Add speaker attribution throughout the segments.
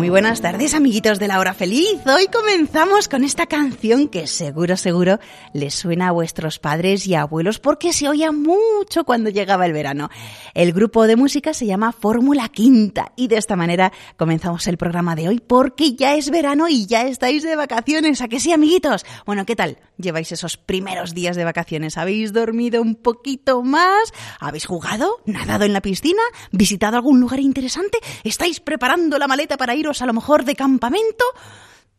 Speaker 1: Muy buenas tardes, amiguitos de la hora feliz. Hoy comenzamos con esta canción que seguro, seguro les suena a vuestros padres y abuelos porque se oía mucho cuando llegaba el verano. El grupo de música se llama Fórmula Quinta y de esta manera comenzamos el programa de hoy porque ya es verano y ya estáis de vacaciones. ¿A que sí, amiguitos? Bueno, ¿qué tal? ¿Lleváis esos primeros días de vacaciones? ¿Habéis dormido un poquito más? ¿Habéis jugado? ¿Nadado en la piscina? ¿Visitado algún lugar interesante? ¿Estáis preparando la maleta para iros a lo mejor de campamento?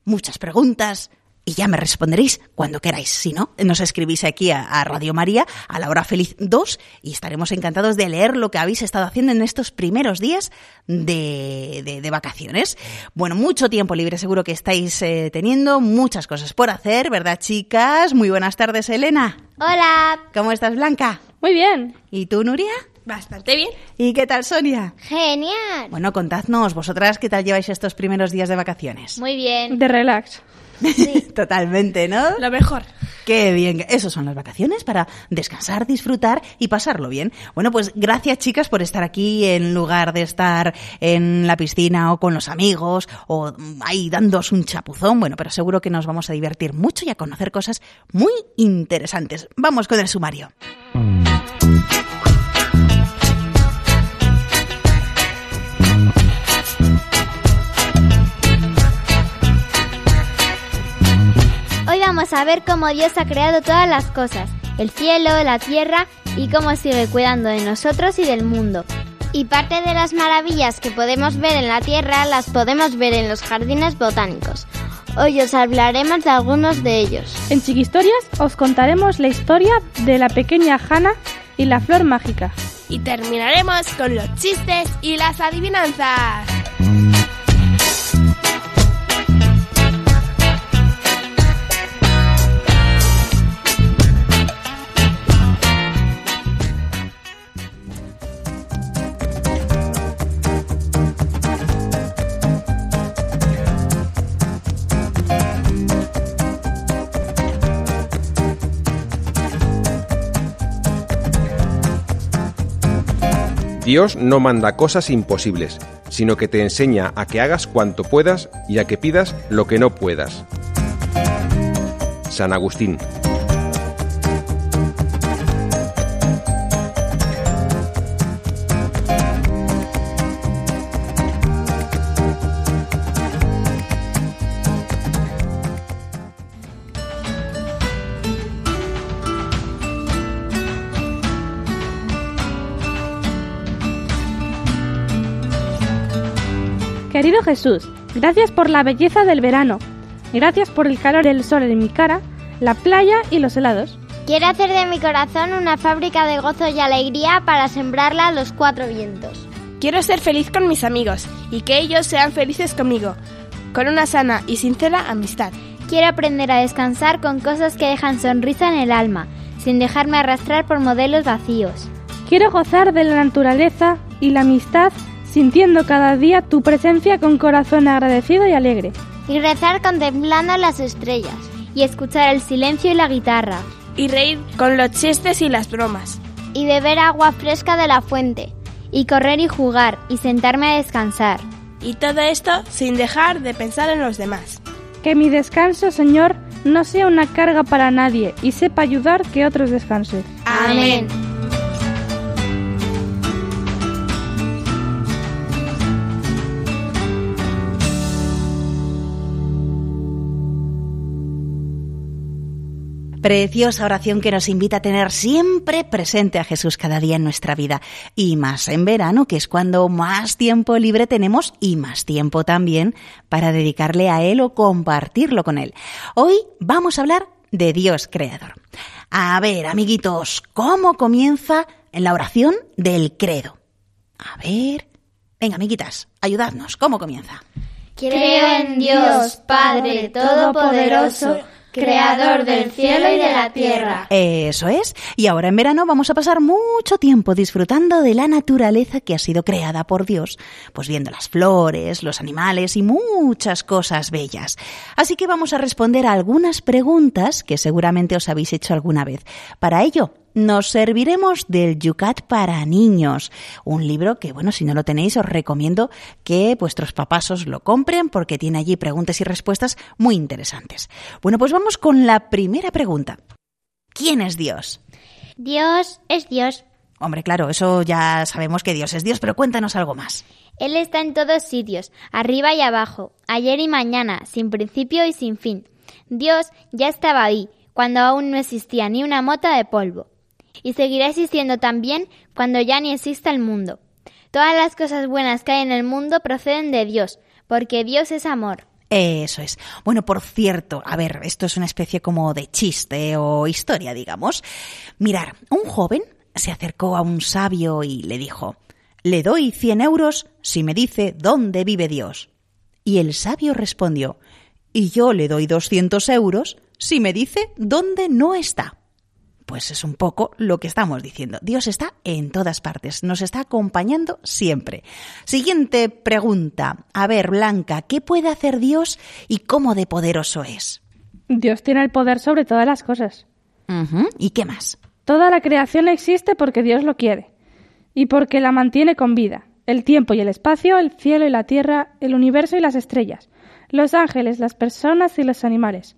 Speaker 1: Muchas preguntas. Y ya me responderéis cuando queráis. Si no, nos escribís aquí a, a Radio María, a la hora feliz 2, y estaremos encantados de leer lo que habéis estado haciendo en estos primeros días de, de- de vacaciones. Bueno, mucho tiempo libre seguro que estáis eh, teniendo, muchas cosas por hacer, ¿verdad, chicas? Muy buenas tardes, Elena.
Speaker 2: Hola.
Speaker 1: ¿Cómo estás, Blanca?
Speaker 3: Muy bien.
Speaker 1: ¿Y tú, Nuria?
Speaker 3: Bastante bien.
Speaker 1: ¿Y qué tal, Sonia?
Speaker 2: Genial.
Speaker 1: Bueno, contadnos, vosotras, ¿qué tal lleváis estos primeros días de vacaciones?
Speaker 2: Muy bien.
Speaker 3: De relax.
Speaker 1: Totalmente, ¿no?
Speaker 3: Lo mejor.
Speaker 1: Qué bien, esos son las vacaciones para descansar, disfrutar y pasarlo bien. Bueno, pues gracias chicas por estar aquí en lugar de estar en la piscina o con los amigos o mm, ahí dándos un chapuzón. Bueno, pero seguro que nos vamos a divertir mucho y a conocer cosas muy interesantes. Vamos con el sumario.
Speaker 2: Vamos a ver cómo Dios ha creado todas las cosas, el cielo, la tierra y cómo sigue cuidando de nosotros y del mundo. Y parte de las maravillas que podemos ver en la tierra las podemos ver en los jardines botánicos. Hoy os hablaremos de algunos de ellos.
Speaker 3: En Chiquistorias os contaremos la historia de la pequeña Hannah y la flor mágica.
Speaker 4: Y terminaremos con los chistes y las adivinanzas.
Speaker 5: Dios no manda cosas imposibles, sino que te enseña a que hagas cuanto puedas y a que pidas lo que no puedas. San Agustín.
Speaker 3: Querido Jesús, gracias por la belleza del verano. Gracias por el calor del sol en mi cara, la playa y los helados.
Speaker 2: Quiero hacer de mi corazón una fábrica de gozo y alegría para sembrarla a los cuatro vientos.
Speaker 4: Quiero ser feliz con mis amigos y que ellos sean felices conmigo, con una sana y sincera amistad.
Speaker 2: Quiero aprender a descansar con cosas que dejan sonrisa en el alma, sin dejarme arrastrar por modelos vacíos.
Speaker 3: Quiero gozar de la naturaleza y la amistad, sintiendo cada día tu presencia con corazón agradecido y alegre.
Speaker 2: Y rezar contemplando las estrellas, y escuchar el silencio y la guitarra,
Speaker 4: Y reír con los chistes y las bromas.
Speaker 2: y beber agua fresca de la fuente, y correr y jugar, y sentarme a descansar.
Speaker 4: Y todo esto sin dejar de pensar en los demás.
Speaker 3: Que mi descanso, Señor, no sea una carga para nadie y sepa ayudar que otros descansen.
Speaker 2: Amén.
Speaker 1: Preciosa oración que nos invita a tener siempre presente a Jesús cada día en nuestra vida. Y más en verano, que es cuando más tiempo libre tenemos y más tiempo también para dedicarle a Él o compartirlo con Él. Hoy vamos a hablar de Dios creador. A ver, amiguitos, ¿cómo comienza en la oración del credo? A ver. Venga, amiguitas, ayudadnos. ¿Cómo comienza?
Speaker 2: Creo en Dios, Padre Todopoderoso, Creador del cielo y de la tierra.
Speaker 1: Eso es. Y ahora en verano vamos a pasar mucho tiempo disfrutando de la naturaleza que ha sido creada por Dios, pues viendo las flores, los animales y muchas cosas bellas. Así que vamos a responder a algunas preguntas que seguramente os habéis hecho alguna vez. Para ello, nos serviremos del Yucat para niños, un libro que, bueno, si no lo tenéis, os recomiendo que vuestros papás os lo compren porque tiene allí preguntas y respuestas muy interesantes. Bueno, pues vamos con la primera pregunta. ¿Quién es Dios?
Speaker 2: Dios es Dios.
Speaker 1: Hombre, claro, eso ya sabemos que Dios es Dios, pero cuéntanos algo más.
Speaker 2: Él está en todos sitios, arriba y abajo, ayer y mañana, sin principio y sin fin. Dios ya estaba ahí, cuando aún no existía ni una mota de polvo. Y seguirá existiendo también cuando ya ni exista el mundo. Todas las cosas buenas que hay en el mundo proceden de Dios, porque Dios es amor.
Speaker 1: Eso es. Bueno, por cierto, a ver, esto es una especie como de chiste o historia, digamos. Mirar, un joven se acercó a un sabio y le dijo, le doy 100 euros si me dice dónde vive Dios. Y el sabio respondió, y yo le doy 200 euros si me dice dónde no está. Pues es un poco lo que estamos diciendo. Dios está en todas partes, nos está acompañando siempre. Siguiente pregunta. A ver, Blanca, ¿qué puede hacer Dios y cómo de poderoso es?
Speaker 3: Dios tiene el poder sobre todas las cosas.
Speaker 1: ¿Y qué más?
Speaker 3: Toda la creación existe porque Dios lo quiere y porque la mantiene con vida. El tiempo y el espacio, el cielo y la tierra, el universo y las estrellas, los ángeles, las personas y los animales.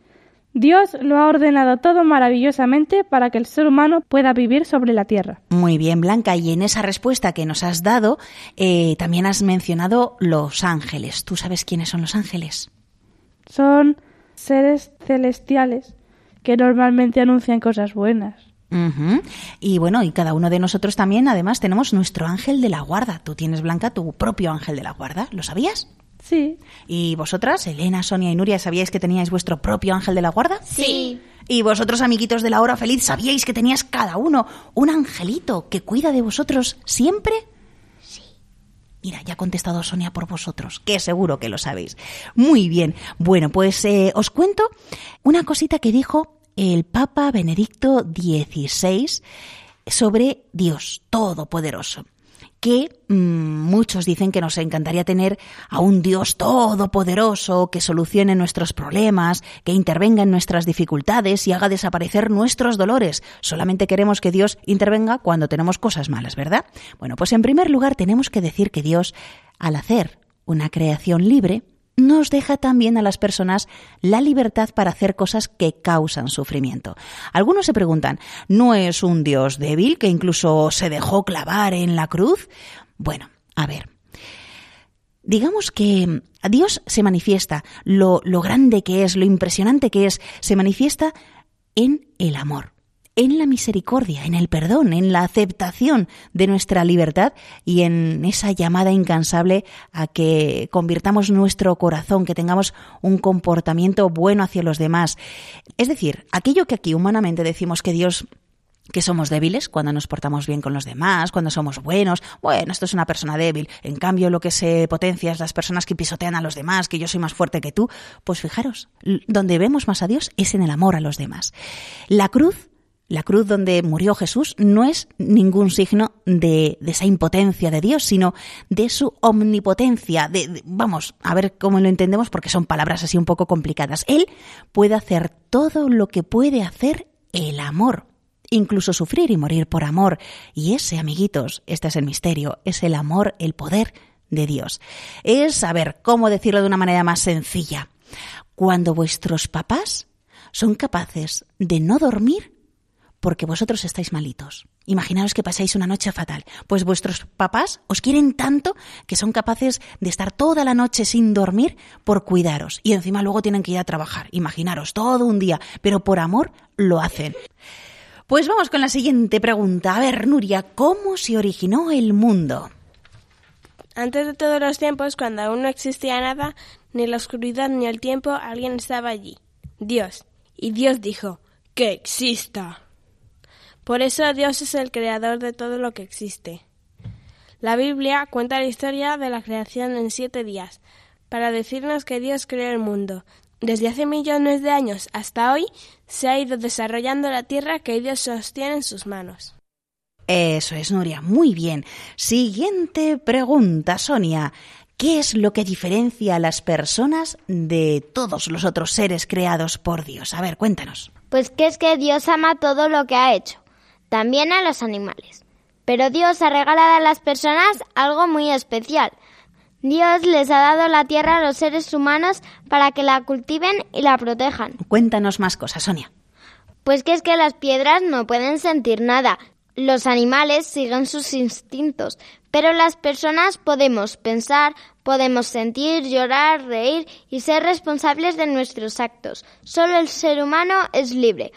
Speaker 3: Dios lo ha ordenado todo maravillosamente para que el ser humano pueda vivir sobre la tierra.
Speaker 1: Muy bien, Blanca. Y en esa respuesta que nos has dado, eh, también has mencionado los ángeles. ¿Tú sabes quiénes son los ángeles?
Speaker 3: Son seres celestiales que normalmente anuncian cosas buenas.
Speaker 1: Y bueno, y cada uno de nosotros también, además, tenemos nuestro ángel de la guarda. Tú tienes, Blanca, tu propio ángel de la guarda. ¿Lo sabías?
Speaker 3: Sí,
Speaker 1: ¿Y vosotras, Elena, Sonia y Nuria, sabíais que teníais vuestro propio ángel de la guarda?
Speaker 2: Sí.
Speaker 1: ¿Y vosotros, amiguitos de la hora feliz, sabíais que teníais cada uno un angelito que cuida de vosotros siempre? Sí. Mira, ya ha contestado Sonia por vosotros, que seguro que lo sabéis. Muy bien. Bueno, pues eh, os cuento una cosita que dijo el Papa Benedicto XVI sobre Dios Todopoderoso que mm, muchos dicen que nos encantaría tener a un Dios todopoderoso que solucione nuestros problemas, que intervenga en nuestras dificultades y haga desaparecer nuestros dolores. Solamente queremos que Dios intervenga cuando tenemos cosas malas, ¿verdad? Bueno, pues en primer lugar tenemos que decir que Dios, al hacer una creación libre, nos deja también a las personas la libertad para hacer cosas que causan sufrimiento. Algunos se preguntan, ¿no es un Dios débil que incluso se dejó clavar en la cruz? Bueno, a ver. Digamos que Dios se manifiesta, lo, lo grande que es, lo impresionante que es, se manifiesta en el amor en la misericordia, en el perdón, en la aceptación de nuestra libertad y en esa llamada incansable a que convirtamos nuestro corazón, que tengamos un comportamiento bueno hacia los demás. Es decir, aquello que aquí humanamente decimos que Dios que somos débiles cuando nos portamos bien con los demás, cuando somos buenos. Bueno, esto es una persona débil. En cambio, lo que se potencia es las personas que pisotean a los demás, que yo soy más fuerte que tú. Pues fijaros, donde vemos más a Dios es en el amor a los demás. La cruz la cruz donde murió Jesús no es ningún signo de, esa impotencia de Dios, sino de su omnipotencia. De, vamos, a ver cómo lo entendemos porque son palabras así un poco complicadas. Él puede hacer todo lo que puede hacer el amor, incluso sufrir y morir por amor. Y ese, amiguitos, este es el misterio, es el amor, el poder de Dios. Es, a ver, cómo decirlo de una manera más sencilla. Cuando vuestros papás son capaces de no dormir porque vosotros estáis malitos. Imaginaos que pasáis una noche fatal. Pues vuestros papás os quieren tanto que son capaces de estar toda la noche sin dormir por cuidaros. Y encima luego tienen que ir a trabajar. Imaginaros, todo un día. Pero por amor lo hacen. Pues vamos con la siguiente pregunta. A ver, Nuria, ¿cómo se originó el mundo?
Speaker 4: Antes de todos los tiempos, cuando aún no existía nada, ni la oscuridad ni el tiempo, alguien estaba allí. Dios. Y Dios dijo, que exista. Por eso Dios es el creador de todo lo que existe. La Biblia cuenta la historia de la creación en siete días, para decirnos que Dios creó el mundo. Desde hace millones de años hasta hoy se ha ido desarrollando la tierra que Dios sostiene en sus manos.
Speaker 1: Eso es, Nuria. Muy bien. Siguiente pregunta, Sonia. ¿Qué es lo que diferencia a las personas de todos los otros seres creados por Dios? A ver, cuéntanos.
Speaker 2: Pues que es que Dios ama todo lo que ha hecho, también a los animales. Pero Dios ha regalado a las personas algo muy especial. Dios les ha dado la tierra a los seres humanos para que la cultiven y la protejan.
Speaker 1: Cuéntanos más cosas, Sonia.
Speaker 2: Pues que es que las piedras no pueden sentir nada. Los animales siguen sus instintos, pero las personas podemos pensar, podemos sentir, llorar, reír y ser responsables de nuestros actos. Solo el ser humano es libre.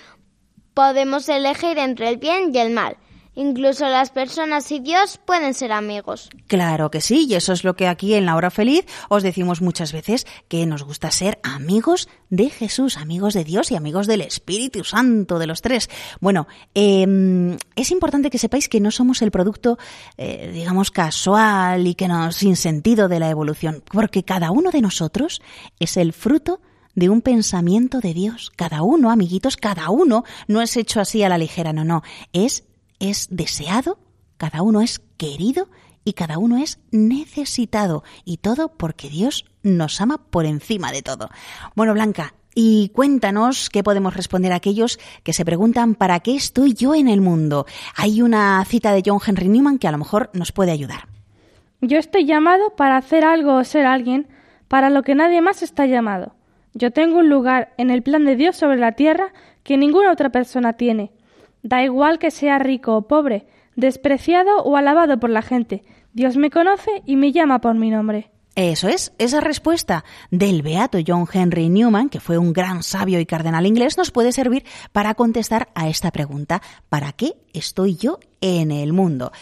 Speaker 2: Podemos elegir entre el bien y el mal. Incluso las personas y Dios pueden ser amigos.
Speaker 1: Claro que sí, y eso es lo que aquí en La Hora Feliz os decimos muchas veces, que nos gusta ser amigos de Jesús, amigos de Dios y amigos del Espíritu Santo, de los tres. Bueno, eh, es importante que sepáis que no somos el producto, eh, digamos, casual y que no sin sentido de la evolución, porque cada uno de nosotros es el fruto de un pensamiento de Dios. Cada uno, amiguitos, cada uno no es hecho así a la ligera, no, no, es es deseado, cada uno es querido y cada uno es necesitado. Y todo porque Dios nos ama por encima de todo. Bueno, Blanca, y cuéntanos qué podemos responder a aquellos que se preguntan ¿para qué estoy yo en el mundo? Hay una cita de John Henry Newman que a lo mejor nos puede ayudar.
Speaker 3: Yo estoy llamado para hacer algo o ser alguien para lo que nadie más está llamado. Yo tengo un lugar en el plan de Dios sobre la tierra que ninguna otra persona tiene. Da igual que sea rico o pobre, despreciado o alabado por la gente. Dios me conoce y me llama por mi nombre.
Speaker 1: Eso es, esa respuesta del beato John Henry Newman, que fue un gran sabio y cardenal inglés, nos puede servir para contestar a esta pregunta, ¿para qué estoy yo en el mundo?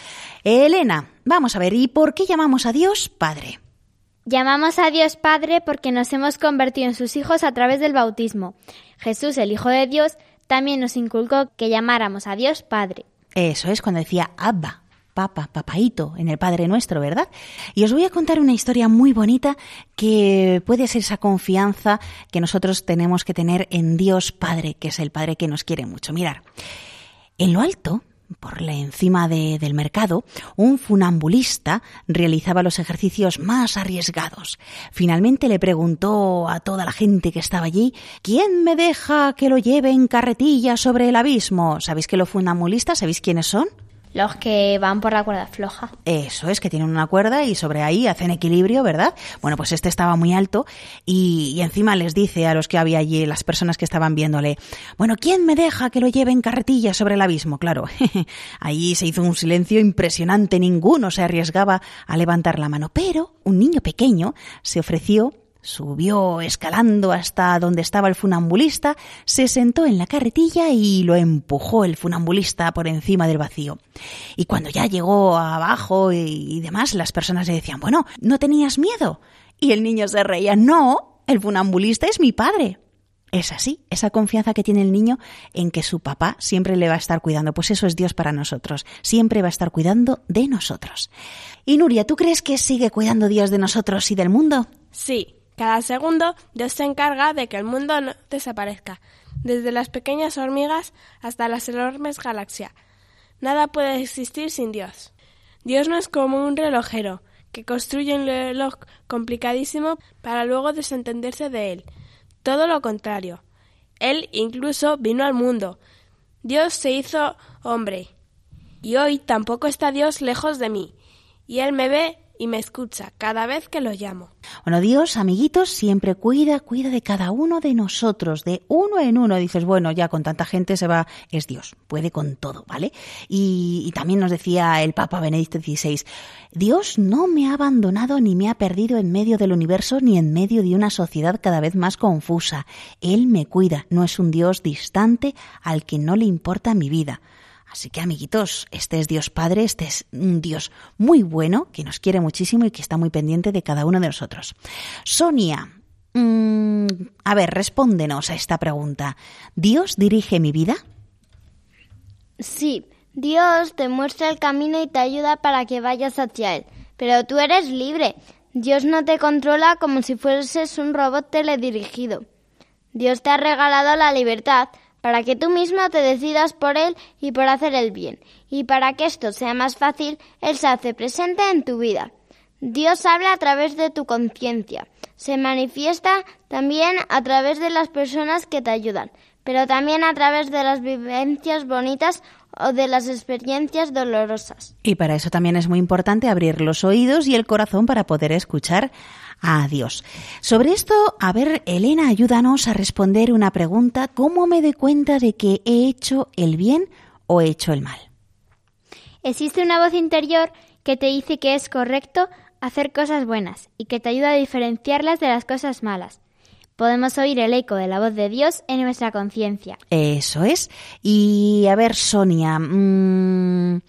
Speaker 1: Elena, vamos a ver, ¿y por qué llamamos a Dios Padre?
Speaker 2: Llamamos a Dios Padre porque nos hemos convertido en sus hijos a través del bautismo. Jesús, el Hijo de Dios, también nos inculcó que llamáramos a Dios Padre.
Speaker 1: Eso es cuando decía Abba, Papa, Papaito, en el Padre Nuestro, ¿verdad? Y os voy a contar una historia muy bonita que puede ser esa confianza que nosotros tenemos que tener en Dios Padre, que es el Padre que nos quiere mucho. Mirar, en lo alto, por la encima de- del mercado, un funambulista realizaba los ejercicios más arriesgados. Finalmente le preguntó a toda la gente que estaba allí, ¿quién me deja que lo lleve en carretilla sobre el abismo? ¿Sabéis que los funambulistas, sabéis quiénes son?
Speaker 2: Los que van por la cuerda floja.
Speaker 1: Eso es, que tienen una cuerda y sobre ahí hacen equilibrio, ¿verdad? Bueno, pues este estaba muy alto y, encima les dice a los que había allí, las personas que estaban viéndole, bueno, ¿quién me deja que lo lleve en carretilla sobre el abismo? Claro, allí se hizo un silencio impresionante, ninguno se arriesgaba a levantar la mano, pero un niño pequeño se ofreció Subió escalando hasta donde estaba el funambulista, se sentó en la carretilla y lo empujó el funambulista por encima del vacío. Y cuando ya llegó abajo y, demás, las personas le decían, bueno, ¿no tenías miedo? Y el niño se reía, no, el funambulista es mi padre. Es así, esa confianza que tiene el niño en que su papá siempre le va a estar cuidando. Pues eso es Dios para nosotros, siempre va a estar cuidando de nosotros. Y Nuria, ¿tú crees que sigue cuidando Dios de nosotros y del mundo?
Speaker 4: Sí, cada segundo Dios se encarga de que el mundo no desaparezca, desde las pequeñas hormigas hasta las enormes galaxias. Nada puede existir sin Dios. Dios no es como un relojero que construye un reloj complicadísimo para luego desentenderse de él. Todo lo contrario. Él incluso vino al mundo. Dios se hizo hombre. Y hoy tampoco está Dios lejos de mí. Y Él me ve y me escucha cada vez que lo llamo.
Speaker 1: Bueno, Dios, amiguitos, siempre cuida, cuida de cada uno de nosotros, de uno en uno. Dices, bueno, ya con tanta gente se va, es Dios, puede con todo, ¿vale? Y, y también nos decía el Papa Benedicto XVI, Dios no me ha abandonado ni me ha perdido en medio del universo ni en medio de una sociedad cada vez más confusa. Él me cuida, no es un Dios distante al que no le importa mi vida. Así que amiguitos, este es Dios Padre, este es un Dios muy bueno, que nos quiere muchísimo y que está muy pendiente de cada uno de nosotros. Sonia, mm, a ver, respóndenos a esta pregunta. ¿Dios dirige mi vida?
Speaker 2: Sí, Dios te muestra el camino y te ayuda para que vayas hacia él, pero tú eres libre. Dios no te controla como si fueses un robot teledirigido. Dios te ha regalado la libertad para que tú mismo te decidas por Él y por hacer el bien. Y para que esto sea más fácil, Él se hace presente en tu vida. Dios habla a través de tu conciencia. Se manifiesta también a través de las personas que te ayudan, pero también a través de las vivencias bonitas o de las experiencias dolorosas.
Speaker 1: Y para eso también es muy importante abrir los oídos y el corazón para poder escuchar a Dios. Sobre esto, a ver, Elena, ayúdanos a responder una pregunta. ¿Cómo me doy cuenta de que he hecho el bien o he hecho el mal?
Speaker 2: Existe una voz interior que te dice que es correcto hacer cosas buenas y que te ayuda a diferenciarlas de las cosas malas. Podemos oír el eco de la voz de Dios en nuestra conciencia.
Speaker 1: Eso es. Y a ver, Sonia, mmm,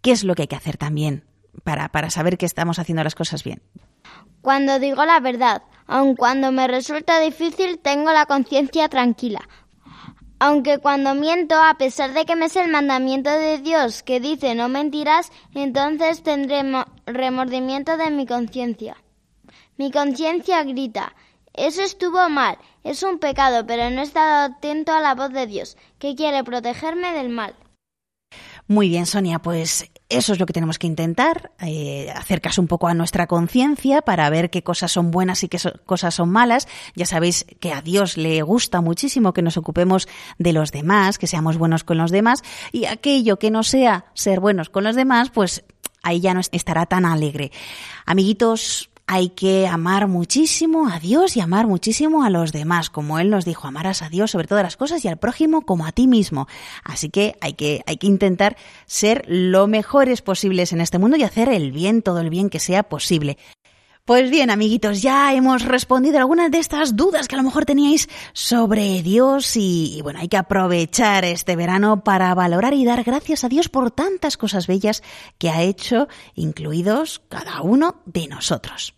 Speaker 1: ¿qué es lo que hay que hacer también para, para saber que estamos haciendo las cosas bien?
Speaker 2: Cuando digo la verdad, aun cuando me resulta difícil, tengo la conciencia tranquila. Aunque cuando miento, a pesar de que me es el mandamiento de Dios que dice no mentirás, entonces tendré remordimiento de mi conciencia. Mi conciencia grita, eso estuvo mal, es un pecado, pero no he estado atento a la voz de Dios, que quiere protegerme del mal.
Speaker 1: Muy bien, Sonia, pues eso es lo que tenemos que intentar, eh, un poco a nuestra conciencia para ver qué cosas son buenas y qué cosas son malas. Ya sabéis que a Dios le gusta muchísimo que nos ocupemos de los demás, que seamos buenos con los demás, y aquello que no sea ser buenos con los demás, pues ahí ya no estará tan alegre. Amiguitos, hay que amar muchísimo a Dios y amar muchísimo a los demás, como Él nos dijo, amarás a Dios sobre todas las cosas y al prójimo como a ti mismo. Así que hay que, hay que intentar ser lo mejores posibles en este mundo y hacer el bien, todo el bien que sea posible. Pues bien, amiguitos, ya hemos respondido algunas de estas dudas que a lo mejor teníais sobre Dios y, y, bueno, hay que aprovechar este verano para valorar y dar gracias a Dios por tantas cosas bellas que ha hecho, incluidos cada uno de nosotros.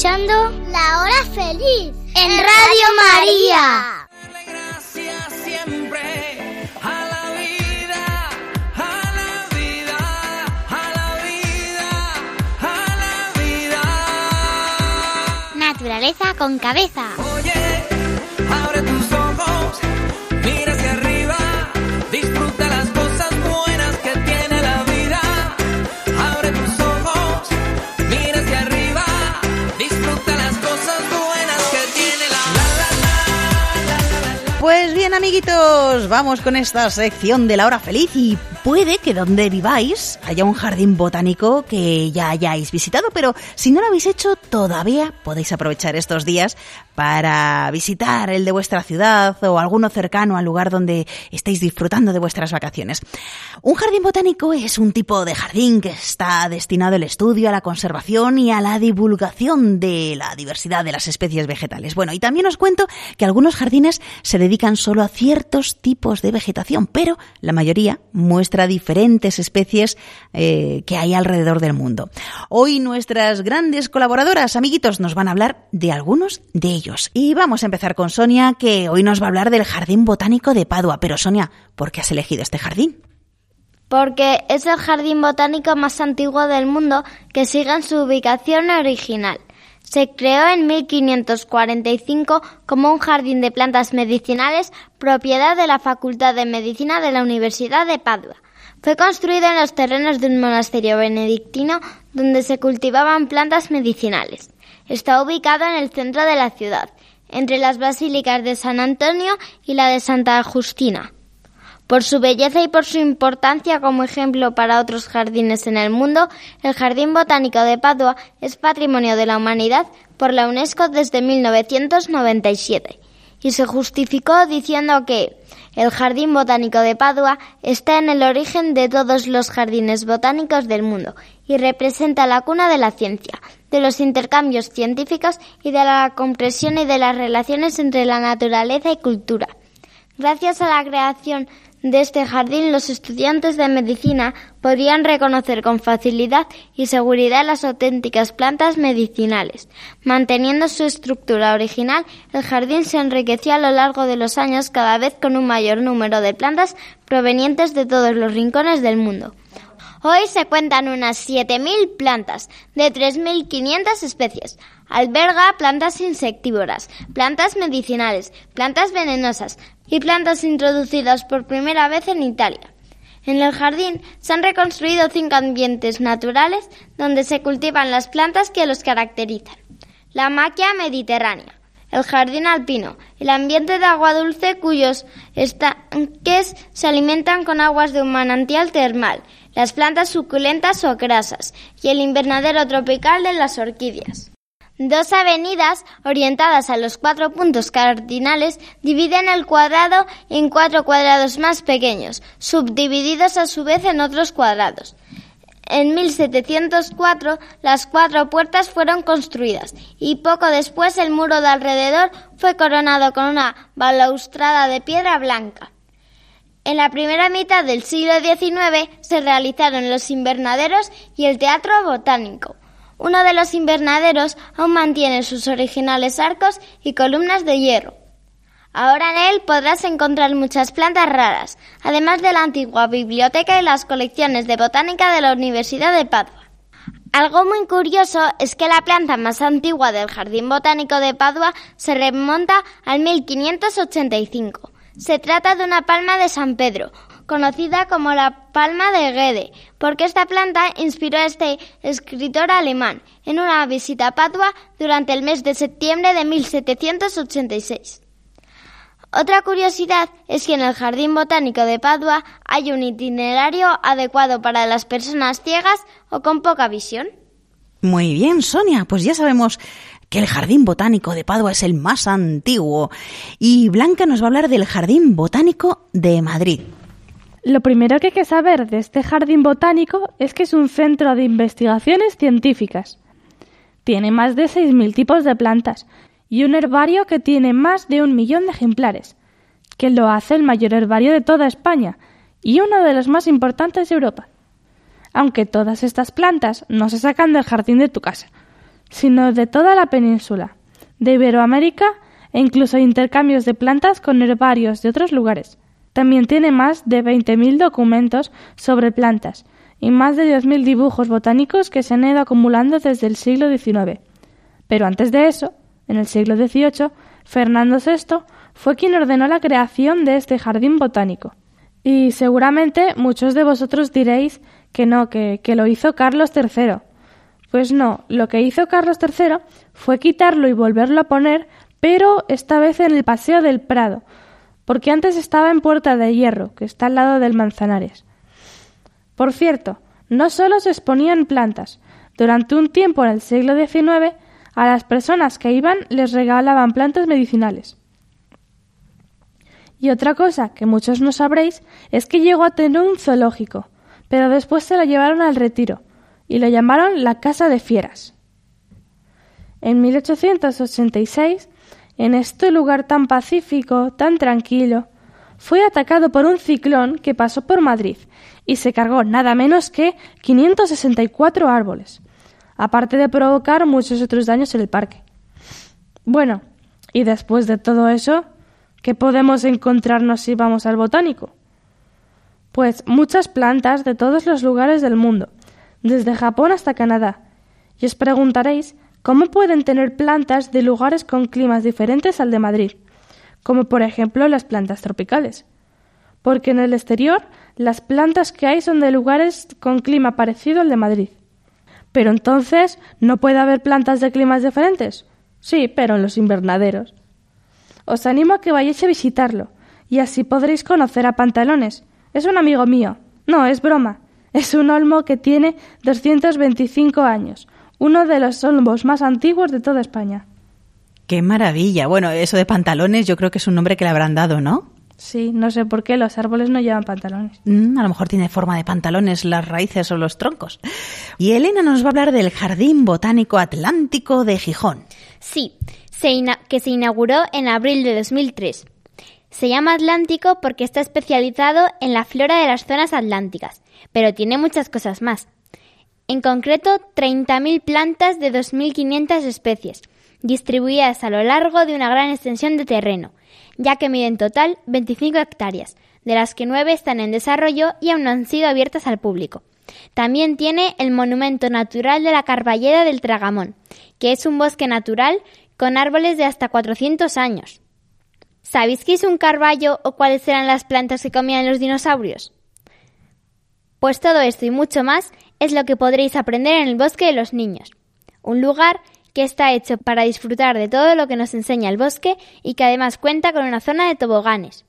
Speaker 6: Escuchando La Hora Feliz en Radio María.
Speaker 7: Gracias siempre a la vida, a la vida, a la vida, a la vida.
Speaker 6: Naturaleza con cabeza.
Speaker 7: Oye, abre tus ojos,
Speaker 1: bien, amiguitos, vamos con esta sección de la hora feliz y puede que donde viváis haya un jardín botánico que ya hayáis visitado, pero si no lo habéis hecho, todavía podéis aprovechar estos días para visitar el de vuestra ciudad o alguno cercano al lugar donde estéis disfrutando de vuestras vacaciones. Un jardín botánico es un tipo de jardín que está destinado al estudio, a la conservación y a la divulgación de la diversidad de las especies vegetales. Bueno, y también os cuento que algunos jardines se dedican solo a ciertos tipos de vegetación, pero la mayoría muestra diferentes especies eh, que hay alrededor del mundo. Hoy nuestras grandes colaboradoras, amiguitos, nos van a hablar de algunos de ellos. Y vamos a empezar con Sonia, que hoy nos va a hablar del Jardín Botánico de Padua. Pero Sonia, ¿por qué has elegido este jardín?
Speaker 2: porque es el jardín botánico más antiguo del mundo que sigue en su ubicación original. Se creó en 1545 como un jardín de plantas medicinales propiedad de la Facultad de Medicina de la Universidad de Padua. Fue construido en los terrenos de un monasterio benedictino donde se cultivaban plantas medicinales. Está ubicado en el centro de la ciudad, entre las basílicas de San Antonio y la de Santa Justina. Por su belleza y por su importancia como ejemplo para otros jardines en el mundo, el Jardín Botánico de Padua es Patrimonio de la Humanidad por la UNESCO desde 1997 y se justificó diciendo que el Jardín Botánico de Padua está en el origen de todos los jardines botánicos del mundo y representa la cuna de la ciencia, de los intercambios científicos y de la comprensión y de las relaciones entre la naturaleza y cultura. Gracias a la creación de este jardín, los estudiantes de medicina podrían reconocer con facilidad y seguridad las auténticas plantas medicinales. Manteniendo su estructura original, el jardín se enriqueció a lo largo de los años cada vez con un mayor número de plantas provenientes de todos los rincones del mundo. Hoy se cuentan unas 7.000 plantas de 3.500 especies. Alberga plantas insectívoras, plantas medicinales, plantas venenosas y plantas introducidas por primera vez en Italia. En el jardín se han reconstruido cinco ambientes naturales donde se cultivan las plantas que los caracterizan. La maquia mediterránea, el jardín alpino, el ambiente de agua dulce cuyos estanques se alimentan con aguas de un manantial termal, las plantas suculentas o grasas y el invernadero tropical de las orquídeas. Dos avenidas orientadas a los cuatro puntos cardinales dividen el cuadrado en cuatro cuadrados más pequeños, subdivididos a su vez en otros cuadrados. En 1704 las cuatro puertas fueron construidas y poco después el muro de alrededor fue coronado con una balaustrada de piedra blanca. En la primera mitad del siglo XIX se realizaron los invernaderos y el teatro botánico. Uno de los invernaderos aún mantiene sus originales arcos y columnas de hierro. Ahora en él podrás encontrar muchas plantas raras, además de la antigua biblioteca y las colecciones de botánica de la Universidad de Padua. Algo muy curioso es que la planta más antigua del Jardín Botánico de Padua se remonta al 1585. Se trata de una palma de San Pedro, conocida como la palma de Guede, porque esta planta inspiró a este escritor alemán en una visita a Padua durante el mes de septiembre de 1786. Otra curiosidad es que en el Jardín Botánico de Padua hay un itinerario adecuado para las personas ciegas o con poca visión.
Speaker 1: Muy bien, Sonia, pues ya sabemos que el Jardín Botánico de Padua es el más antiguo. Y Blanca nos va a hablar del Jardín Botánico de Madrid.
Speaker 3: Lo primero que hay que saber de este jardín botánico es que es un centro de investigaciones científicas. Tiene más de 6.000 tipos de plantas y un herbario que tiene más de un millón de ejemplares, que lo hace el mayor herbario de toda España y uno de los más importantes de Europa. Aunque todas estas plantas no se sacan del jardín de tu casa, sino de toda la península, de Iberoamérica e incluso intercambios de plantas con herbarios de otros lugares. También tiene más de 20.000 documentos sobre plantas y más de 10.000 dibujos botánicos que se han ido acumulando desde el siglo XIX. Pero antes de eso, en el siglo XVIII, Fernando VI fue quien ordenó la creación de este jardín botánico. Y seguramente muchos de vosotros diréis que no, que, que lo hizo Carlos III. Pues no, lo que hizo Carlos III fue quitarlo y volverlo a poner, pero esta vez en el Paseo del Prado, porque antes estaba en Puerta de Hierro, que está al lado del Manzanares. Por cierto, no solo se exponían plantas. Durante un tiempo en el siglo XIX, a las personas que iban les regalaban plantas medicinales. Y otra cosa que muchos no sabréis es que llegó a tener un zoológico, pero después se lo llevaron al retiro y lo llamaron la Casa de Fieras. En 1886, en este lugar tan pacífico, tan tranquilo, fue atacado por un ciclón que pasó por Madrid y se cargó nada menos que 564 árboles, aparte de provocar muchos otros daños en el parque. Bueno, y después de todo eso, ¿qué podemos encontrarnos si vamos al botánico? Pues muchas plantas de todos los lugares del mundo, desde Japón hasta Canadá. Y os preguntaréis cómo pueden tener plantas de lugares con climas diferentes al de Madrid, como por ejemplo las plantas tropicales. Porque en el exterior las plantas que hay son de lugares con clima parecido al de Madrid. Pero entonces, ¿no puede haber plantas de climas diferentes? Sí, pero en los invernaderos. Os animo a que vayáis a visitarlo, y así podréis conocer a Pantalones. Es un amigo mío. No, es broma. Es un olmo que tiene 225 años, uno de los olmos más antiguos de toda España.
Speaker 1: ¡Qué maravilla! Bueno, eso de pantalones yo creo que es un nombre que le habrán dado, ¿no?
Speaker 3: Sí, no sé por qué los árboles no llevan pantalones.
Speaker 1: Mm, a lo mejor tiene forma de pantalones las raíces o los troncos. Y Elena nos va a hablar del Jardín Botánico Atlántico de Gijón.
Speaker 8: Sí, se que se inauguró en abril de 2003. Se llama Atlántico porque está especializado en la flora de las zonas atlánticas, pero tiene muchas cosas más. En concreto, 30.000 plantas de 2.500 especies, distribuidas a lo largo de una gran extensión de terreno, ya que mide en total 25 hectáreas, de las que 9 están en desarrollo y aún no han sido abiertas al público. También tiene el Monumento Natural de la Carballeda del Tragamón, que es un bosque natural con árboles de hasta 400 años. ¿Sabéis qué es un carballo o cuáles eran las plantas que comían los dinosaurios? Pues todo esto y mucho más es lo que podréis aprender en el Bosque de los Niños, un lugar que está hecho para disfrutar de todo lo que nos enseña el bosque y que además cuenta con una zona de toboganes.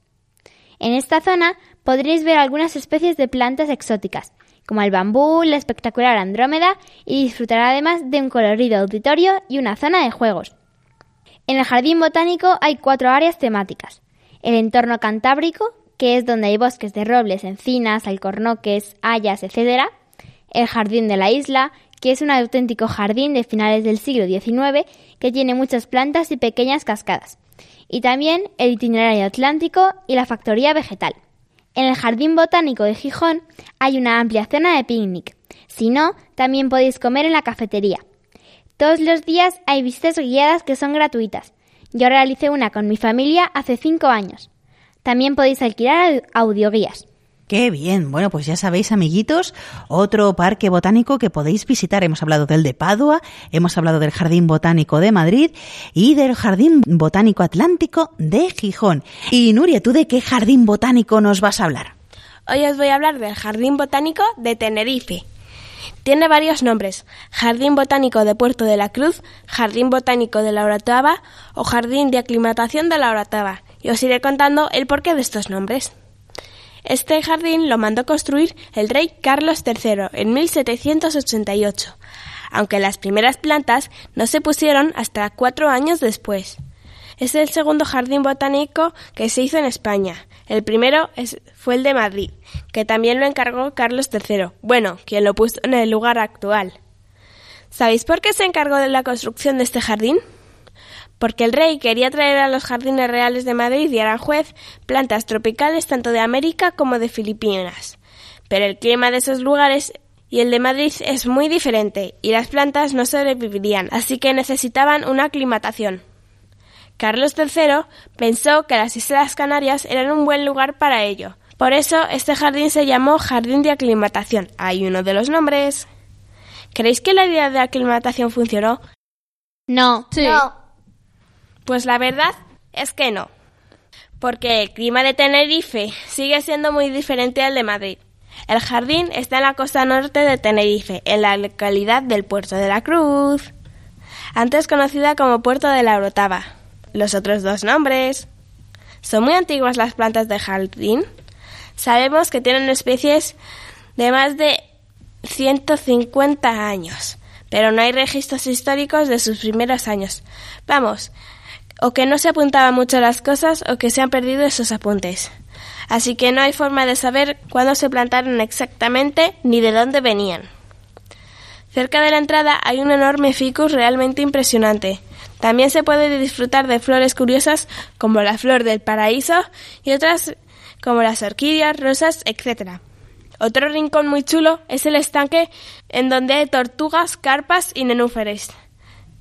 Speaker 8: En esta zona podréis ver algunas especies de plantas exóticas, como el bambú, la espectacular andrómeda, y disfrutar además de un colorido auditorio y una zona de juegos. En el jardín botánico hay cuatro áreas temáticas. El entorno cantábrico, que es donde hay bosques de robles, encinas, alcornoques, hayas, etc. El jardín de la isla, que es un auténtico jardín de finales del siglo XIX que tiene muchas plantas y pequeñas cascadas. Y también el itinerario atlántico y la factoría vegetal. En el Jardín Botánico de Gijón hay una amplia zona de picnic. Si no, también podéis comer en la cafetería. Todos los días hay visitas guiadas que son gratuitas. Yo realicé una con mi familia hace cinco años. También podéis alquilar audioguías.
Speaker 1: Qué bien. Bueno, pues ya sabéis, amiguitos, otro parque botánico que podéis visitar. Hemos hablado del de Padua, hemos hablado del Jardín Botánico de Madrid y del Jardín Botánico Atlántico de Gijón. Y Nuria, ¿tú de qué jardín botánico nos vas a hablar?
Speaker 4: Hoy os voy a hablar del Jardín Botánico de Tenerife. Tiene varios nombres, Jardín Botánico de Puerto de la Cruz, Jardín Botánico de la Orotava o Jardín de Aclimatación de la Orotava, y os iré contando el porqué de estos nombres. Este jardín lo mandó construir el rey Carlos III en 1788, aunque las primeras plantas no se pusieron hasta cuatro años después. Es el segundo jardín botánico que se hizo en España. El primero fue el de Madrid, que también lo encargó Carlos III, bueno, quien lo puso en el lugar actual. ¿Sabéis por qué se encargó de la construcción de este jardín? Porque el rey quería traer a los jardines reales de Madrid y Aranjuez plantas tropicales tanto de América como de Filipinas. Pero el clima de esos lugares y el de Madrid es muy diferente y las plantas no sobrevivirían, así que necesitaban una aclimatación. Carlos III pensó que las Islas Canarias eran un buen lugar para ello. Por eso este jardín se llamó Jardín de Aclimatación. Hay uno de los nombres. ¿Creéis que la idea de aclimatación funcionó?
Speaker 8: No.
Speaker 9: No.
Speaker 4: Pues la verdad es que no. Porque el clima de Tenerife sigue siendo muy diferente al de Madrid. El jardín está en la costa norte de Tenerife, en la localidad del Puerto de la Cruz, antes conocida como Puerto de la Orotava. Los otros dos nombres. ¿Son muy antiguas las plantas de jardín? Sabemos que tienen especies de más de 150 años, pero no hay registros históricos de sus primeros años. Vamos, o que no se apuntaban mucho las cosas o que se han perdido esos apuntes. Así que no hay forma de saber cuándo se plantaron exactamente ni de dónde venían. Cerca de la entrada hay un enorme ficus realmente impresionante. También se puede disfrutar de flores curiosas como la flor del paraíso y otras como las orquídeas, rosas, etc. Otro rincón muy chulo es el estanque en donde hay tortugas, carpas y nenúfares.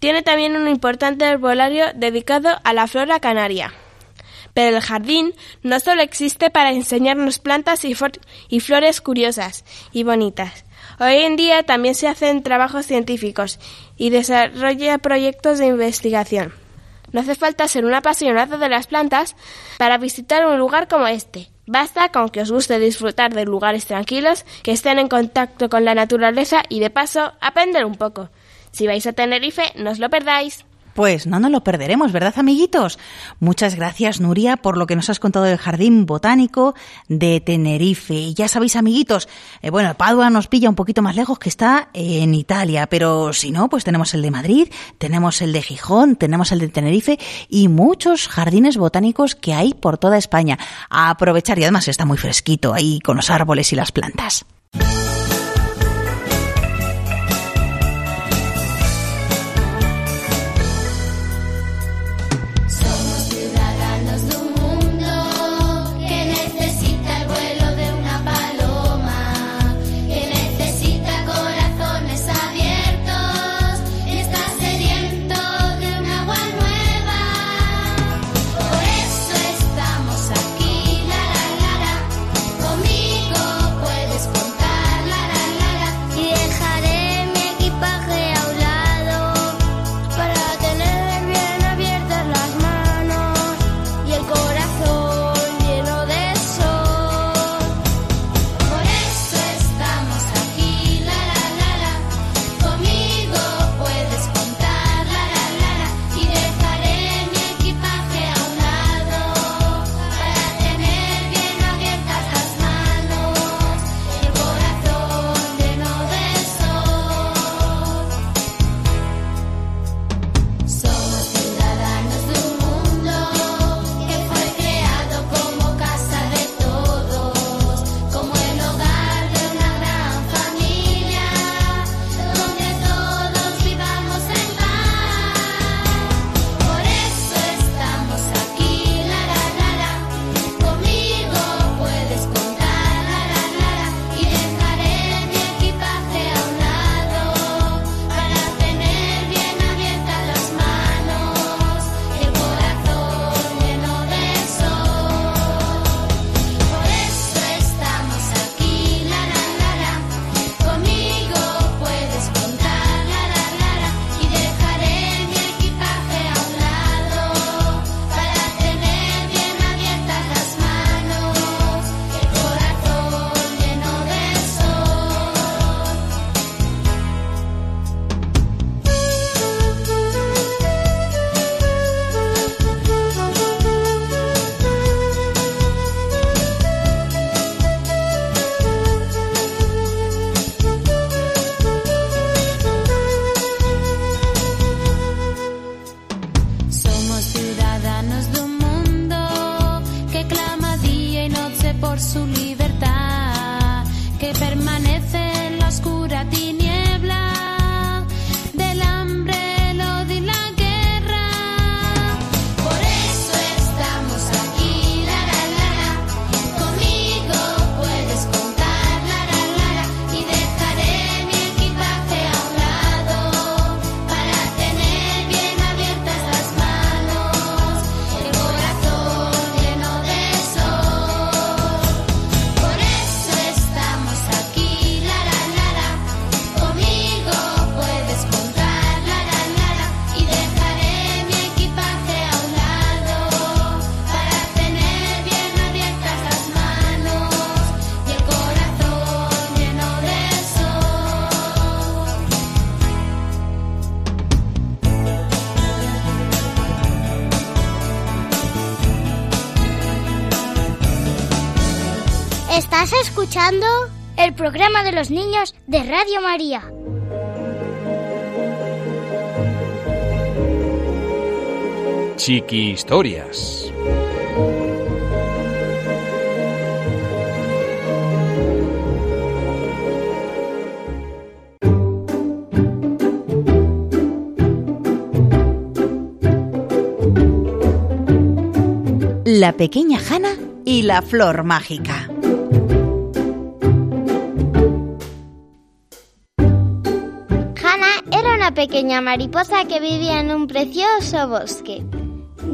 Speaker 4: Tiene también un importante herbolario dedicado a la flora canaria. Pero el jardín no solo existe para enseñarnos plantas y, y flores curiosas y bonitas. Hoy en día también se hacen trabajos científicos y desarrolla proyectos de investigación. No hace falta ser un apasionado de las plantas para visitar un lugar como este. Basta con que os guste disfrutar de lugares tranquilos, que estén en contacto con la naturaleza y de paso aprender un poco. Si vais a Tenerife, no os lo perdáis.
Speaker 6: Pues no nos lo perderemos, ¿verdad, amiguitos? Muchas gracias, Nuria, por lo que nos has contado del Jardín Botánico de Tenerife. Y ya sabéis, amiguitos, eh, bueno, Padua nos pilla un poquito más lejos que está en Italia, pero si no, pues tenemos el de Madrid, tenemos el de Gijón, tenemos el de Tenerife y muchos jardines botánicos que hay por toda España. A aprovechar y además está muy fresquito ahí con los árboles y las plantas.
Speaker 9: Por su libertad,
Speaker 10: escuchando el programa de los niños de Radio María.
Speaker 8: Chiqui Historias.
Speaker 1: La pequeña Jana y la flor mágica.
Speaker 2: Pequeña mariposa que vivía en un precioso bosque.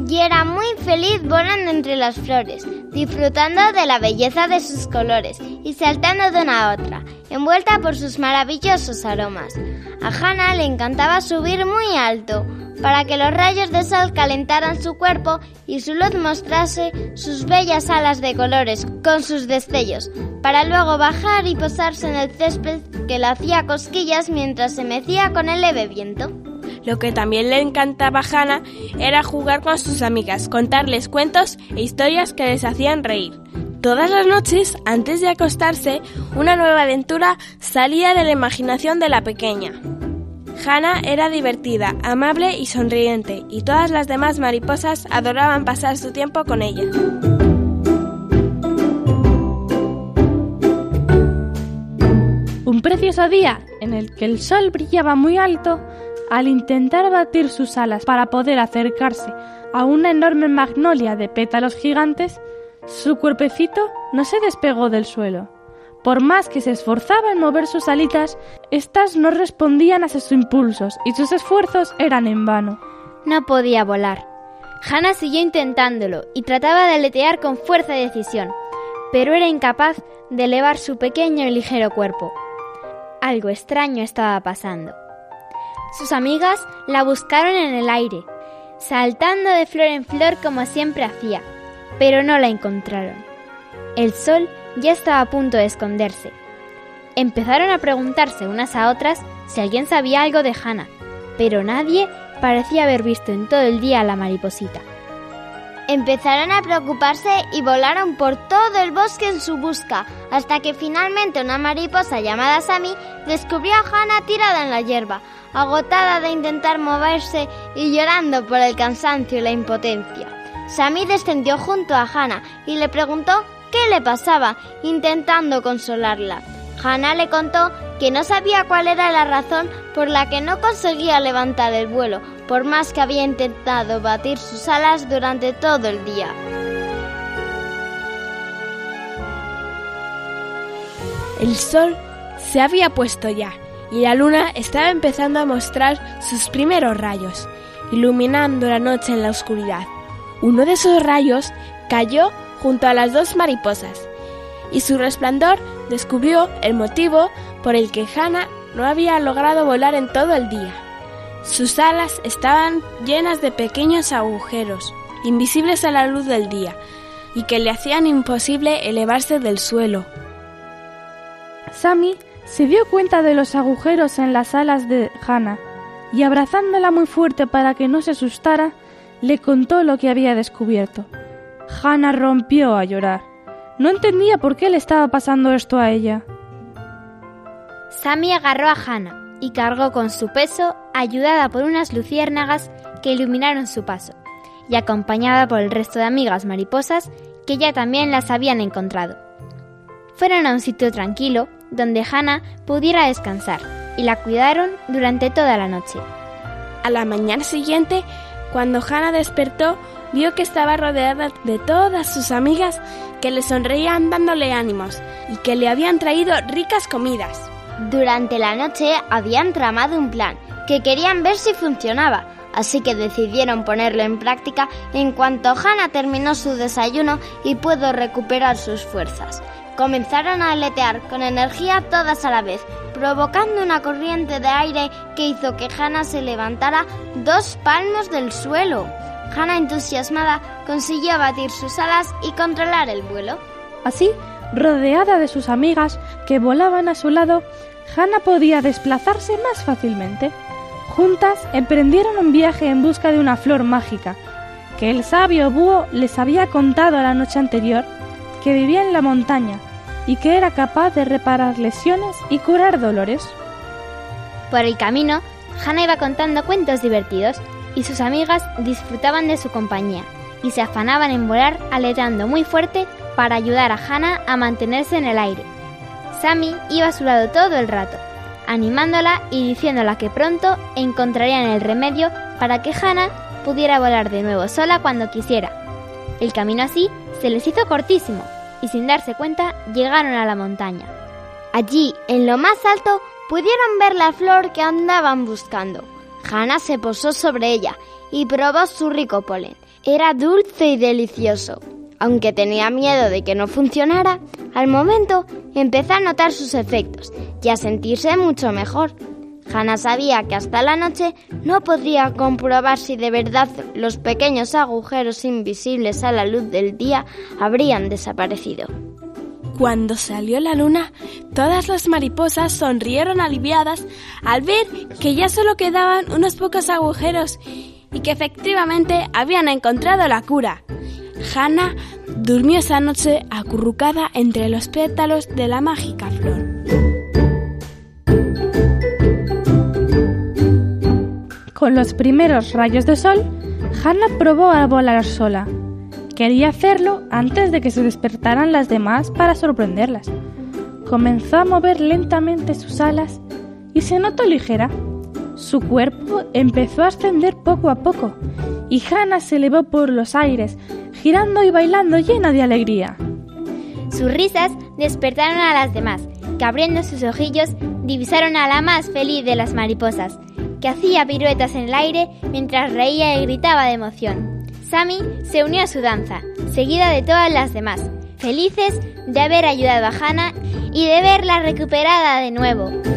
Speaker 2: Y era muy feliz volando entre las flores, disfrutando de la belleza de sus colores y saltando de una a otra, envuelta por sus maravillosos aromas. A Hannah le encantaba subir muy alto, para que los rayos de sol calentaran su cuerpo y su luz mostrase sus bellas alas de colores con sus destellos, para luego bajar y posarse en el césped que le hacía cosquillas mientras se mecía con el leve viento.
Speaker 4: Lo que también le encantaba a Hannah era jugar con sus amigas, contarles cuentos e historias que les hacían reír. Todas las noches, antes de acostarse, una nueva aventura salía de la imaginación de la pequeña. Hannah era divertida, amable y sonriente, y todas las demás mariposas adoraban pasar su tiempo con ella.
Speaker 3: Un precioso día en el que el sol brillaba muy alto, al intentar batir sus alas para poder acercarse a una enorme magnolia de pétalos gigantes, su cuerpecito no se despegó del suelo. Por más que se esforzaba en mover sus alitas, éstas no respondían a sus impulsos y sus esfuerzos eran en vano.
Speaker 2: No podía volar. Hannah siguió intentándolo y trataba de aletear con fuerza y decisión, pero era incapaz de elevar su pequeño y ligero cuerpo. Algo extraño estaba pasando. Sus amigas la buscaron en el aire, saltando de flor en flor como siempre hacía, pero no la encontraron. El sol ya estaba a punto de esconderse. Empezaron a preguntarse unas a otras si alguien sabía algo de Hannah, pero nadie parecía haber visto en todo el día a la mariposita. Empezaron a preocuparse y volaron por todo el bosque en su busca, hasta que finalmente una mariposa llamada Sammy descubrió a Hannah tirada en la hierba, agotada de intentar moverse y llorando por el cansancio y la impotencia. Sammy descendió junto a Hannah y le preguntó qué le pasaba, intentando consolarla. Hannah le contó que no sabía cuál era la razón por la que no conseguía levantar el vuelo, por más que había intentado batir sus alas durante todo el día.
Speaker 4: El sol se había puesto ya y la luna estaba empezando a mostrar sus primeros rayos, iluminando la noche en la oscuridad. Uno de esos rayos cayó junto a las dos mariposas y su resplandor descubrió el motivo por el que Hannah no había logrado volar en todo el día. Sus alas estaban llenas de pequeños agujeros, invisibles a la luz del día, y que le hacían imposible elevarse del suelo.
Speaker 3: Sammy se dio cuenta de los agujeros en las alas de Hannah y abrazándola muy fuerte para que no se asustara, le contó lo que había descubierto. Hannah rompió a llorar. No entendía por qué le estaba pasando esto a ella.
Speaker 2: Sammy agarró a Hannah y cargó con su peso, ayudada por unas luciérnagas que iluminaron su paso, y acompañada por el resto de amigas mariposas que ya también las habían encontrado. Fueron a un sitio tranquilo donde Hannah pudiera descansar y la cuidaron durante toda la noche.
Speaker 4: A la mañana siguiente, cuando Hannah despertó, vio que estaba rodeada de todas sus amigas que le sonreían dándole ánimos y que le habían traído ricas comidas.
Speaker 2: Durante la noche habían tramado un plan que querían ver si funcionaba, así que decidieron ponerlo en práctica en cuanto Hannah terminó su desayuno y pudo recuperar sus fuerzas. Comenzaron a aletear con energía todas a la vez, provocando una corriente de aire que hizo que Hannah se levantara dos palmos del suelo. Hannah, entusiasmada, consiguió batir sus alas y controlar el vuelo.
Speaker 3: Así, rodeada de sus amigas que volaban a su lado, Hannah podía desplazarse más fácilmente. Juntas emprendieron un viaje en busca de una flor mágica, que el sabio búho les había contado la noche anterior, que vivía en la montaña, y que era capaz de reparar lesiones y curar dolores.
Speaker 8: Por el camino, Hannah iba contando cuentos divertidos y sus amigas disfrutaban de su compañía y se afanaban en volar aleteando muy fuerte para ayudar a Hannah a mantenerse en el aire. Sammy iba a su lado todo el rato, animándola y diciéndola que pronto encontrarían el remedio para que Hannah pudiera volar de nuevo sola cuando quisiera. El camino así se les hizo cortísimo y sin darse cuenta llegaron a la montaña.
Speaker 2: Allí, en lo más alto, pudieron ver la flor que andaban buscando. Hannah se posó sobre ella y probó su rico polen. Era dulce y delicioso. Aunque tenía miedo de que no funcionara, al momento empezó a notar sus efectos y a sentirse mucho mejor. Hannah sabía que hasta la noche no podría comprobar si de verdad los pequeños agujeros invisibles a la luz del día habrían desaparecido.
Speaker 4: Cuando salió la luna, todas las mariposas sonrieron aliviadas al ver que ya solo quedaban unos pocos agujeros y que efectivamente habían encontrado la cura. Hannah durmió esa noche acurrucada entre los pétalos de la mágica flor.
Speaker 3: Con los primeros rayos de sol, Hannah probó a volar sola. Quería hacerlo antes de que se despertaran las demás para sorprenderlas. Comenzó a mover lentamente sus alas y se notó ligera. Su cuerpo empezó a ascender poco a poco y Hannah se elevó por los aires, girando y bailando llena de alegría.
Speaker 8: Sus risas despertaron a las demás, que abriendo sus ojillos divisaron a la más feliz de las mariposas, que hacía piruetas en el aire mientras reía y gritaba de emoción. Sammy se unió a su danza, seguida de todas las demás, felices de haber ayudado a Hannah y de verla recuperada de nuevo.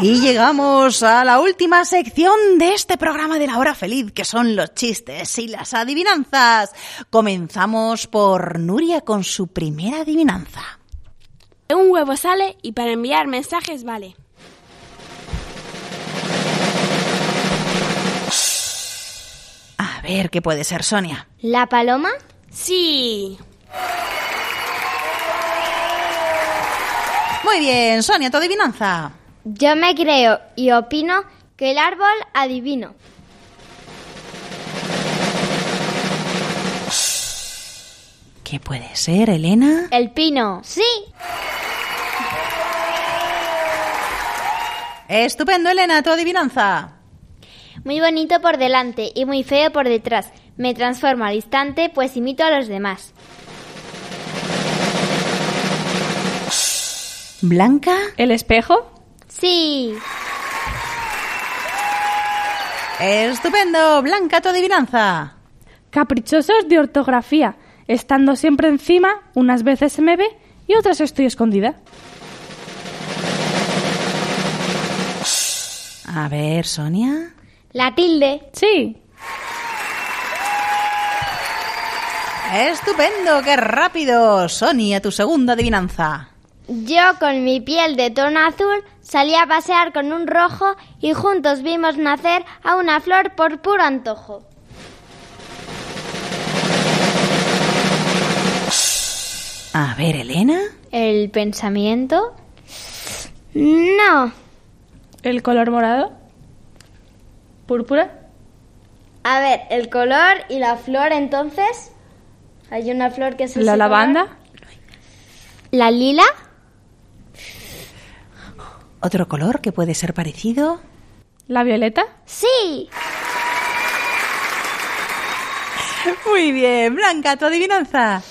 Speaker 1: Y llegamos a la última sección de este programa de la hora feliz, que son los chistes y las adivinanzas. Comenzamos por Nuria con su primera adivinanza.
Speaker 4: Un huevo sale y para enviar mensajes vale.
Speaker 1: A ver qué puede ser, Sonia.
Speaker 2: ¿La paloma?
Speaker 4: Sí.
Speaker 1: Muy bien, Sonia, tu adivinanza.
Speaker 2: Yo me creo y opino que el árbol adivino.
Speaker 1: ¿Qué puede ser, Elena?
Speaker 2: El pino.
Speaker 8: Sí.
Speaker 1: Estupendo, Elena, tu adivinanza.
Speaker 8: Muy bonito por delante y muy feo por detrás. Me transformo al instante, pues imito a los demás.
Speaker 1: ¿Blanca?
Speaker 3: ¿El espejo?
Speaker 8: Sí.
Speaker 1: Estupendo, Blanca, tu adivinanza.
Speaker 3: Caprichosos de ortografía. Estando siempre encima, unas veces se me ve y otras estoy escondida.
Speaker 1: A ver, Sonia.
Speaker 8: La tilde.
Speaker 3: Sí.
Speaker 1: Estupendo, qué rápido. Sonia, tu segunda adivinanza.
Speaker 2: Yo con mi piel de tono azul salí a pasear con un rojo y juntos vimos nacer a una flor por puro antojo.
Speaker 1: A ver, Elena.
Speaker 8: El pensamiento.
Speaker 2: No.
Speaker 3: ¿El color morado? ¿Púrpura?
Speaker 2: A ver, el color y la flor entonces. Hay una flor que es
Speaker 3: ¿La lavanda?
Speaker 2: color.
Speaker 8: La lila.
Speaker 1: ¿Otro color que puede ser parecido?
Speaker 3: ¿La violeta?
Speaker 2: Sí.
Speaker 1: Muy bien, Blanca, tu adivinanza.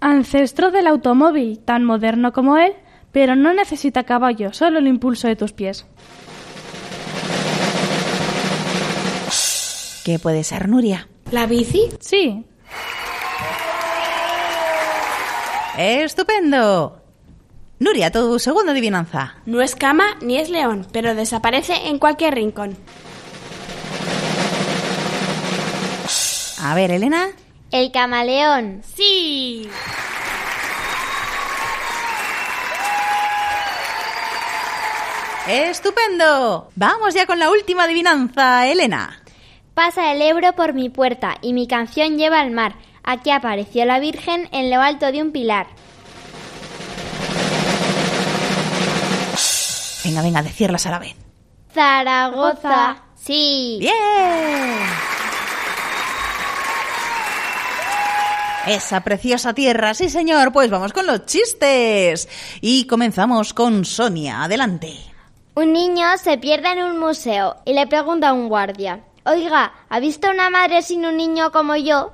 Speaker 3: Ancestro del automóvil, tan moderno como él, pero no necesita caballo, solo el impulso de tus pies.
Speaker 1: ¿Qué puede ser, Nuria?
Speaker 4: ¿La bici?
Speaker 3: Sí.
Speaker 1: Estupendo. Nuria, tu segunda adivinanza.
Speaker 4: No es cama ni es león, pero desaparece en cualquier rincón.
Speaker 1: A ver, Elena.
Speaker 8: El camaleón.
Speaker 4: Sí.
Speaker 1: Estupendo. Vamos ya con la última adivinanza, Elena.
Speaker 8: Pasa el Ebro por mi puerta y mi canción lleva al mar. Aquí apareció la Virgen en lo alto de un pilar.
Speaker 1: Venga, venga, decirlas a la vez.
Speaker 8: Zaragoza. Sí.
Speaker 1: ¡Bien! Esa preciosa tierra, sí señor, pues vamos con los chistes. Y comenzamos con Sonia, adelante.
Speaker 2: Un niño se pierde en un museo y le pregunta a un guardia, Oiga, ¿ha visto una madre sin un niño como yo?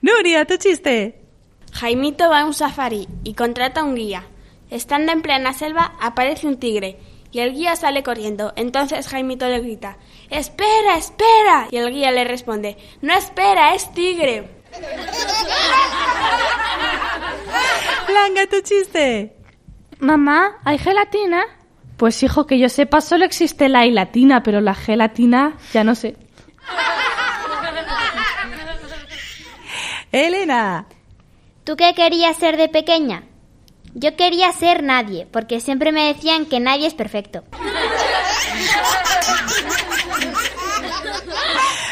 Speaker 1: Nuria, tu chiste.
Speaker 4: Jaimito va a un safari y contrata a un guía. Estando en plena selva, aparece un tigre y el guía sale corriendo. Entonces Jaimito le grita, ¡Espera, espera! Y el guía le responde, ¡No espera, es tigre!
Speaker 1: Blanca, tu chiste.
Speaker 3: Mamá, ¿hay gelatina? Pues hijo, que yo sepa, solo existe la y latina, pero la gelatina ya no sé.
Speaker 1: Elena.
Speaker 8: ¿Tú qué querías ser de pequeña? Yo quería ser nadie, porque siempre me decían que nadie es perfecto.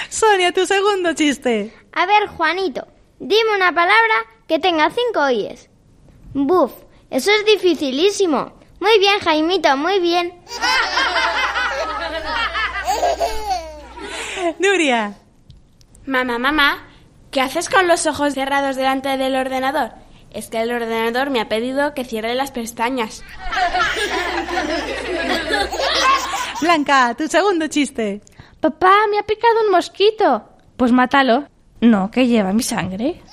Speaker 1: Sonia, tu segundo chiste.
Speaker 2: A ver, Juanito, dime una palabra que tenga cinco oyes. Buf, eso es dificilísimo. Muy bien, Jaimito, muy bien.
Speaker 1: Nuria.
Speaker 4: Mamá, mamá, ¿qué haces con los ojos cerrados delante del ordenador? Es que el ordenador me ha pedido que cierre las pestañas.
Speaker 1: Blanca, tu segundo chiste.
Speaker 3: Papá, me ha picado un mosquito. Pues mátalo. No, que lleva mi sangre.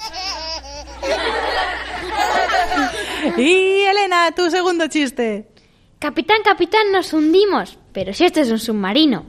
Speaker 1: Y Elena, tu segundo chiste.
Speaker 8: Capitán, capitán, nos hundimos. Pero si este es un submarino.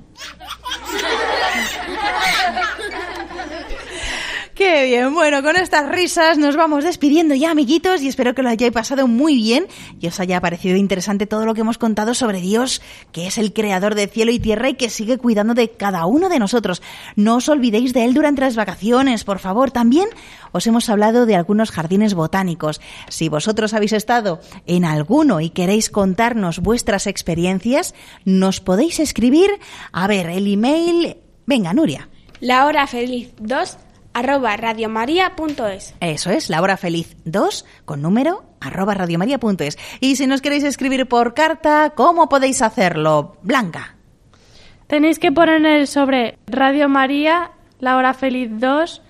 Speaker 1: Qué bien, bueno, con estas risas nos vamos despidiendo ya, amiguitos, y espero que lo hayáis pasado muy bien y os haya parecido interesante todo lo que hemos contado sobre Dios, que es el creador de cielo y tierra y que sigue cuidando de cada uno de nosotros. No os olvidéis de él durante las vacaciones, por favor. También os hemos hablado de algunos jardines botánicos. Si vosotros habéis estado en alguno y queréis contarnos vuestras experiencias, nos podéis escribir. A ver, el email. Venga, Nuria.
Speaker 4: La hora feliz 2 arroba radiomaria.es.
Speaker 1: Eso es, la hora feliz 2 con número arroba radiomaria.es. Y si nos queréis escribir por carta, ¿cómo podéis hacerlo? Blanca.
Speaker 3: Tenéis que poner sobre Radio María La Hora Feliz 2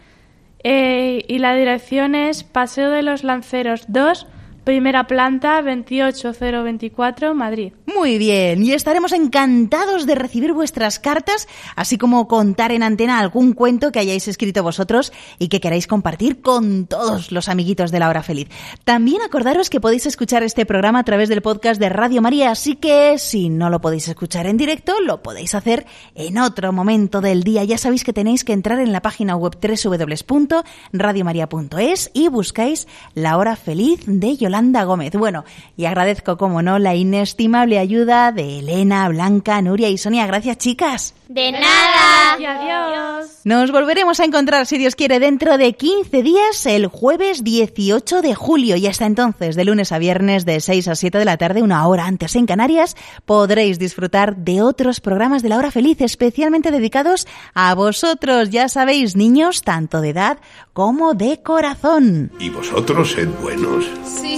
Speaker 3: eh, y la dirección es Paseo de los Lanceros 2, primera planta 28024, Madrid.
Speaker 1: Muy bien, y estaremos encantados de recibir vuestras cartas, así como contar en antena algún cuento que hayáis escrito vosotros y que queráis compartir con todos los amiguitos de la hora feliz. También acordaros que podéis escuchar este programa a través del podcast de Radio María, así que si no lo podéis escuchar en directo, lo podéis hacer en otro momento del día. Ya sabéis que tenéis que entrar en la página web www.radiomaria.es y buscáis la hora feliz de Yolanda Gómez. Bueno, y agradezco, como no, la inestimable ayuda de Elena, Blanca, Nuria y Sonia. Gracias, chicas.
Speaker 8: De nada.
Speaker 3: Y adiós.
Speaker 1: Nos volveremos a encontrar, si Dios quiere, dentro de 15 días, el jueves 18 de julio. Y hasta entonces, de lunes a viernes, de 6 a 7 de la tarde, una hora antes en Canarias, podréis disfrutar de otros programas de la hora feliz, especialmente dedicados a vosotros. Ya sabéis, niños, tanto de edad como de corazón.
Speaker 11: ¿Y vosotros sed buenos?
Speaker 6: Sí,